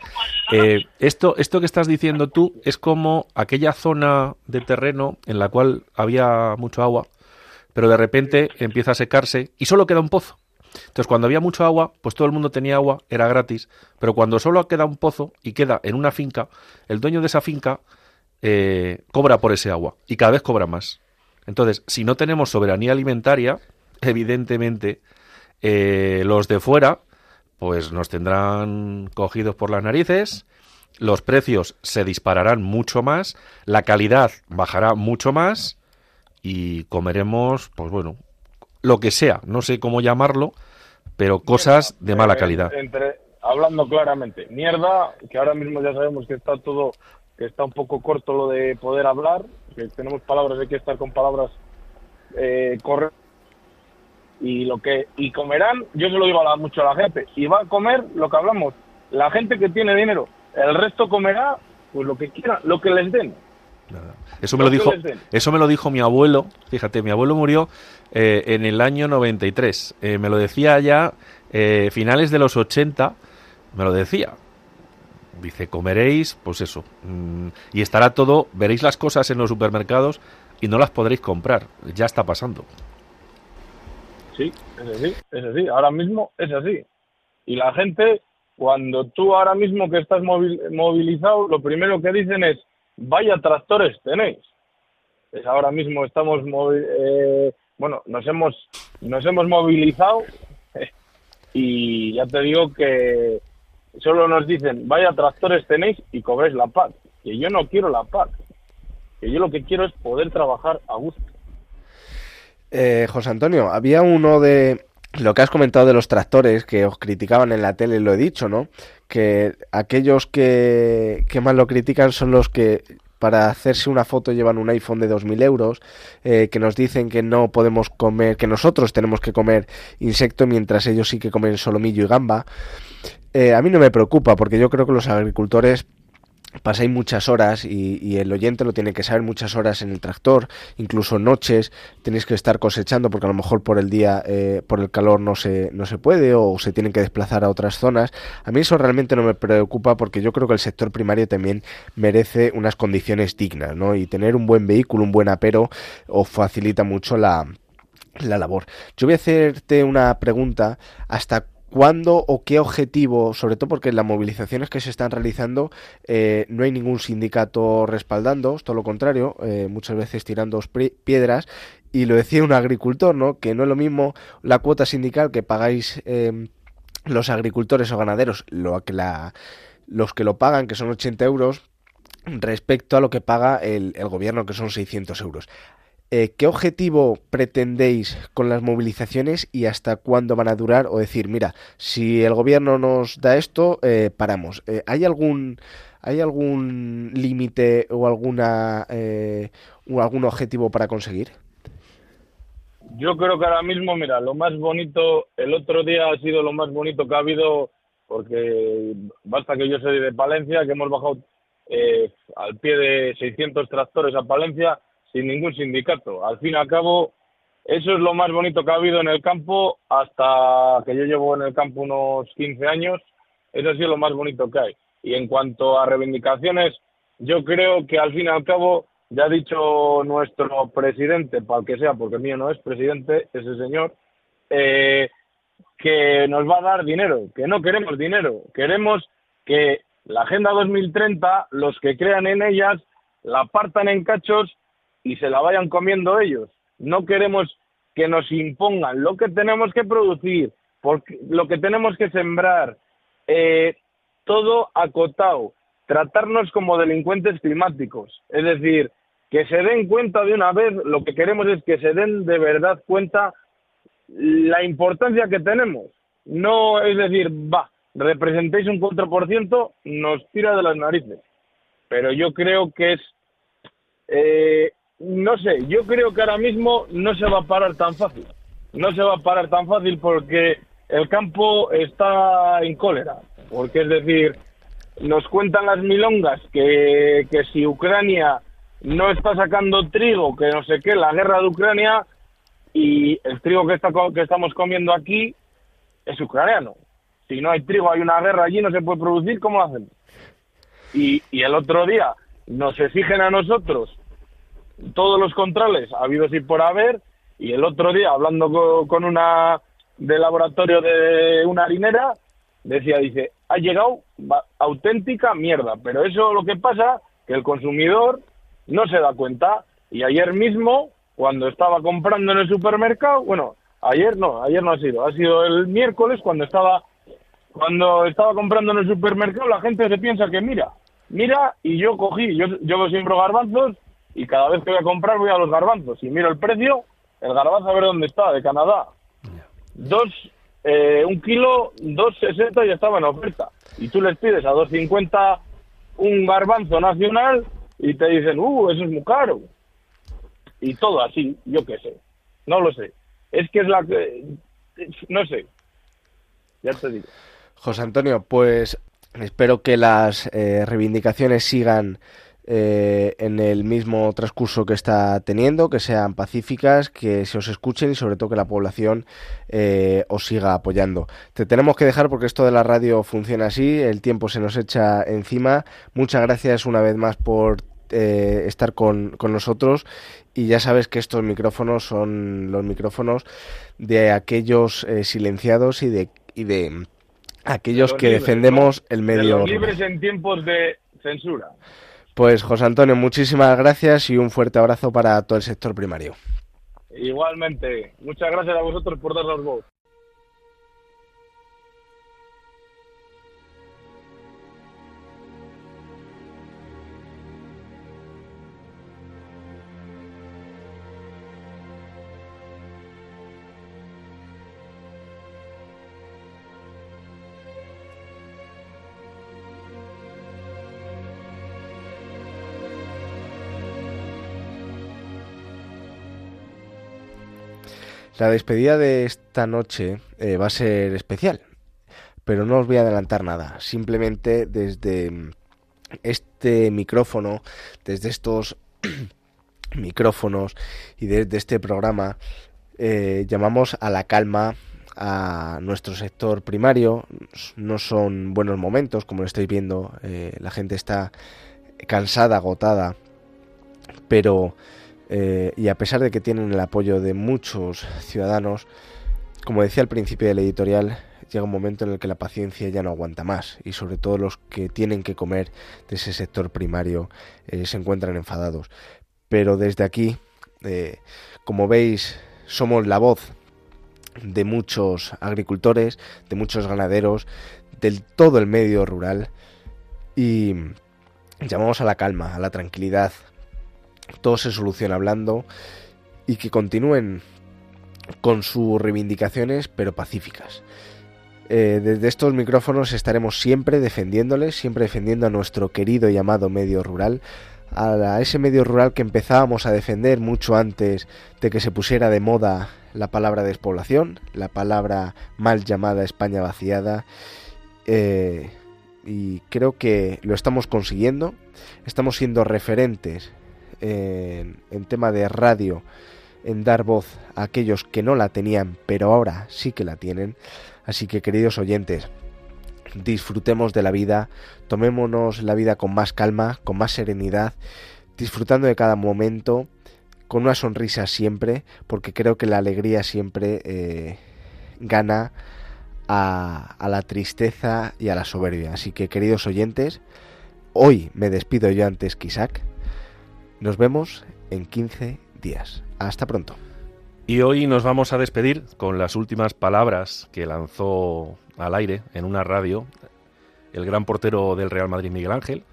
Eh, esto, esto que estás diciendo tú es como aquella zona de terreno en la cual había mucho agua, pero de repente empieza a secarse y solo queda un pozo. Entonces, cuando había mucho agua, pues todo el mundo tenía agua, era gratis, pero cuando solo queda un pozo y queda en una finca, el dueño de esa finca eh, cobra por ese agua y cada vez cobra más. Entonces, si no tenemos soberanía alimentaria, evidentemente eh, los de fuera pues nos tendrán cogidos por las narices, los precios se dispararán mucho más, la calidad bajará mucho más y comeremos, pues bueno, lo que sea, no sé cómo llamarlo, pero cosas de mala calidad. Entre, hablando claramente, mierda, que ahora mismo ya sabemos que está todo, que está un poco corto lo de poder hablar, que tenemos palabras, hay que estar con palabras eh, correctas. Y lo que y comerán, yo se lo digo a la- mucho a la gente, y va a comer lo que hablamos, la gente que tiene dinero, el resto comerá pues lo que quieran, lo que les den. Eso me lo, dijo, eso me lo dijo mi abuelo. Fíjate, mi abuelo murió eh, en el año 93. Eh, me lo decía ya eh, finales de los 80. Me lo decía. Dice, comeréis, pues eso. Mm, y estará todo, veréis las cosas en los supermercados y no las podréis comprar. Ya está pasando. Sí, es así, es así. Ahora mismo es así. Y la gente, cuando tú ahora mismo que estás movilizado, lo primero que dicen es, vaya tractores tenéis. Pues ahora mismo estamos, eh, bueno, nos hemos, nos hemos movilizado y ya te digo que solo nos dicen, vaya tractores tenéis y cobréis la PAC. Que yo no quiero la PAC. Que yo lo que quiero es poder trabajar a gusto. Eh, José Antonio, había uno de lo que has comentado de los tractores que os criticaban en la tele, lo he dicho, ¿no? Que aquellos que, que más lo critican son los que para hacerse una foto llevan un iPhone de 2.000 euros, eh, que nos dicen que no podemos comer, que nosotros tenemos que comer insecto mientras ellos sí que comen solomillo y gamba. Eh, a mí no me preocupa porque yo creo que los agricultores pasáis muchas horas y, el oyente lo tiene que saber muchas horas en el tractor, incluso noches tenéis que estar cosechando porque a lo mejor por el día, eh, por el calor no se, no se puede o se tienen que desplazar a otras zonas. A mí eso realmente no me preocupa porque yo creo que el sector primario también merece unas condiciones dignas, ¿no? Y tener un buen vehículo, un buen apero, os facilita mucho la, la labor. Yo voy a hacerte una pregunta. ¿Hasta ¿Cuándo o qué objetivo, sobre todo porque las movilizaciones que se están realizando eh, no hay ningún sindicato respaldando, todo lo contrario, eh, muchas veces tirando piedras, y lo decía un agricultor, ¿no? que no es lo mismo la cuota sindical que pagáis eh, los agricultores o ganaderos, lo que la, los que lo pagan, que son 80 euros, respecto a lo que paga el, el gobierno, que son 600 euros. Eh, ¿qué objetivo pretendéis con las movilizaciones y hasta cuándo van a durar? O decir, mira, si el gobierno nos da esto, eh, paramos. Eh, ¿Hay algún hay algún límite o alguna o algún objetivo para conseguir? Yo creo que ahora mismo, mira, lo más bonito, el otro día ha sido lo más bonito que ha habido, porque basta que yo soy de Palencia, que hemos bajado al pie de 600 tractores a Palencia sin ningún sindicato. Al fin y al cabo, eso es lo más bonito que ha habido en el campo hasta que yo llevo en el campo unos 15 años. Eso ha sido lo más bonito que hay. Y en cuanto a reivindicaciones, yo creo que al fin y al cabo, ya ha dicho nuestro presidente, para el que sea, porque mío no es presidente, ese señor, eh, que nos va a dar dinero, que no queremos dinero, queremos que la Agenda 2030, los que crean en ellas, la partan en cachos y se la vayan comiendo ellos. No queremos que nos impongan lo que tenemos que producir, porque lo que tenemos que sembrar, eh, todo acotado, tratarnos como delincuentes climáticos. Es decir, que se den cuenta de una vez, lo que queremos es que se den de verdad cuenta la importancia que tenemos. No es decir, va, representéis un 4%, nos tira de las narices. Pero yo creo que es eh, no sé, yo creo que ahora mismo no se va a parar tan fácil. No se va a parar tan fácil porque el campo está en cólera. Porque es decir, nos cuentan las milongas que, que si Ucrania no está sacando trigo, que no sé qué, la guerra de Ucrania y el trigo que, está, que estamos comiendo aquí es ucraniano. Si no hay trigo, hay una guerra allí, no se puede producir, ¿cómo hacen? Y, y el otro día nos exigen a nosotros todos los controles ha habido sí por haber y el otro día hablando con una de laboratorio de una harinera decía dice ha llegado auténtica mierda pero eso lo que pasa que el consumidor no se da cuenta y ayer mismo cuando estaba comprando en el supermercado bueno ayer no ayer no ha sido ha sido el miércoles cuando estaba cuando estaba comprando en el supermercado la gente se piensa que mira mira y yo cogí yo yo siempre garbanzos y cada vez que voy a comprar voy a los garbanzos y miro el precio, el garbanzo a ver dónde está, de Canadá. Dos, eh, un kilo, 2,60 y estaba en oferta. Y tú les pides a 2,50 un garbanzo nacional y te dicen, uh, eso es muy caro. Y todo así, yo qué sé, no lo sé. Es que es la que, no sé, ya te digo. José Antonio, pues espero que las eh, reivindicaciones sigan eh, en el mismo transcurso que está teniendo, que sean pacíficas, que se os escuchen y sobre todo que la población eh, os siga apoyando. Te tenemos que dejar porque esto de la radio funciona así, el tiempo se nos echa encima. Muchas gracias una vez más por eh, estar con, con, nosotros y ya sabes que estos micrófonos son los micrófonos de aquellos silenciados y de, y de aquellos que defendemos el medio. libres en tiempos de censura. Pues José Antonio, muchísimas gracias y un fuerte abrazo para todo el sector primario. Igualmente, muchas gracias a vosotros por darnos voz. La despedida de esta noche eh, va a ser especial, pero no os voy a adelantar nada. Simplemente desde este micrófono, desde estos micrófonos y desde este programa, eh, llamamos a la calma a nuestro sector primario. No son buenos momentos, como lo estáis viendo. Eh, la gente está cansada, agotada, pero eh, y a pesar de que tienen el apoyo de muchos ciudadanos, como decía al principio del editorial, llega un momento en el que la paciencia ya no aguanta más y sobre todo los que tienen que comer de ese sector primario eh, se encuentran enfadados. Pero desde aquí, eh, como veis, somos la voz de muchos agricultores, de muchos ganaderos, del todo el medio rural y llamamos a la calma, a la tranquilidad, todo se soluciona hablando y que continúen con sus reivindicaciones pero pacíficas. Eh, desde estos micrófonos estaremos siempre defendiéndoles, siempre defendiendo a nuestro querido y amado medio rural, a, ese medio rural que empezábamos a defender mucho antes de que se pusiera de moda la palabra despoblación, la palabra mal llamada España vaciada. Eh, y creo que lo estamos consiguiendo, estamos siendo referentes en, tema de radio, en dar voz a aquellos que no la tenían, pero ahora sí que la tienen. Así que queridos oyentes, disfrutemos de la vida, tomémonos la vida con más calma, con más serenidad, disfrutando de cada momento, con una sonrisa siempre, porque creo que la alegría siempre eh, gana a, a, la tristeza y a la soberbia. Así que queridos oyentes, hoy me despido yo antes que Isaac. Nos vemos en 15 días. Hasta pronto. Y hoy nos vamos a despedir con las últimas palabras que lanzó al aire en una radio el gran portero del Real Madrid, Miguel Ángel.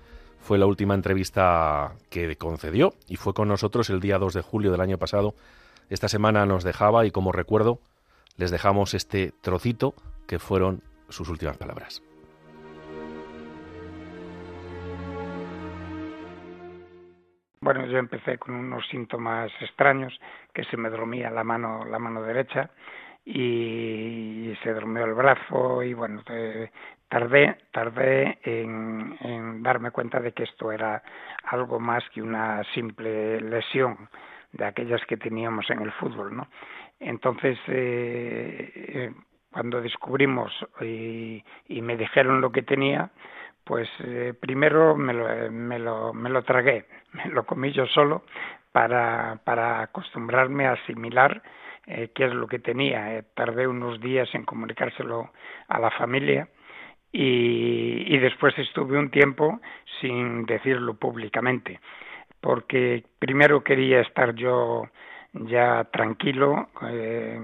Fue la última entrevista que concedió y fue con nosotros el día 2 de julio del año pasado. Esta semana nos dejaba y como recuerdo les dejamos este trocito que fueron sus últimas palabras. Bueno, yo empecé con unos síntomas extraños, que se me dormía la mano, la mano derecha y se durmió el brazo y bueno, tardé, tardé en, darme cuenta de que esto era algo más que una simple lesión de aquellas que teníamos en el fútbol, ¿no? Entonces, eh, eh cuando descubrimos y me dijeron lo que tenía, pues eh, primero me lo, me, lo, me lo tragué, me lo comí yo solo para, para acostumbrarme a asimilar eh, qué es lo que tenía. Eh, tardé unos días en comunicárselo a la familia y, y después estuve un tiempo sin decirlo públicamente, porque primero quería estar yo ya tranquilo, eh,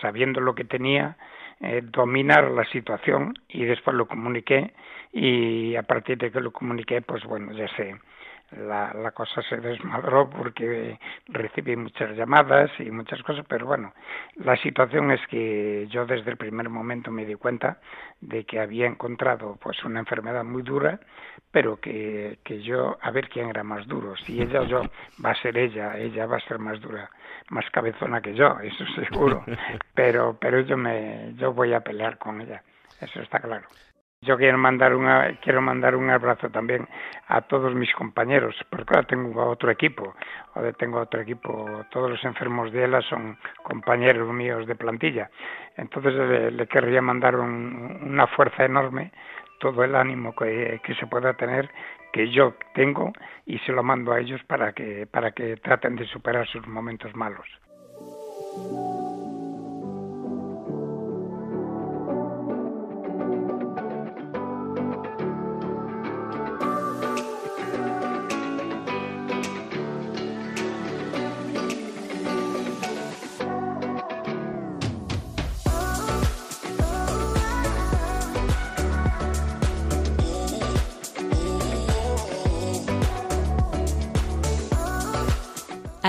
sabiendo lo que tenía, eh, dominar la situación y después lo comuniqué y a partir de que lo comuniqué, pues bueno, ya sé, la, la cosa se desmadró porque recibí muchas llamadas y muchas cosas, pero bueno, la situación es que yo desde el primer momento me di cuenta de que había encontrado pues una enfermedad muy dura, pero que, que yo, a ver quién era más duro, si ella o yo, va a ser ella, ella va a ser más dura, más cabezona que yo, eso seguro, pero, pero yo me, yo voy a pelear con ella, eso está claro. Yo quiero mandar una, quiero mandar un abrazo también a todos mis compañeros, porque ahora tengo otro equipo, ahora tengo otro equipo, todos los enfermos de ELA son compañeros míos de plantilla. Entonces le, querría mandar una fuerza enorme, todo el ánimo que, que se pueda tener, que yo tengo, y se lo mando a ellos para que, para que traten de superar sus momentos malos.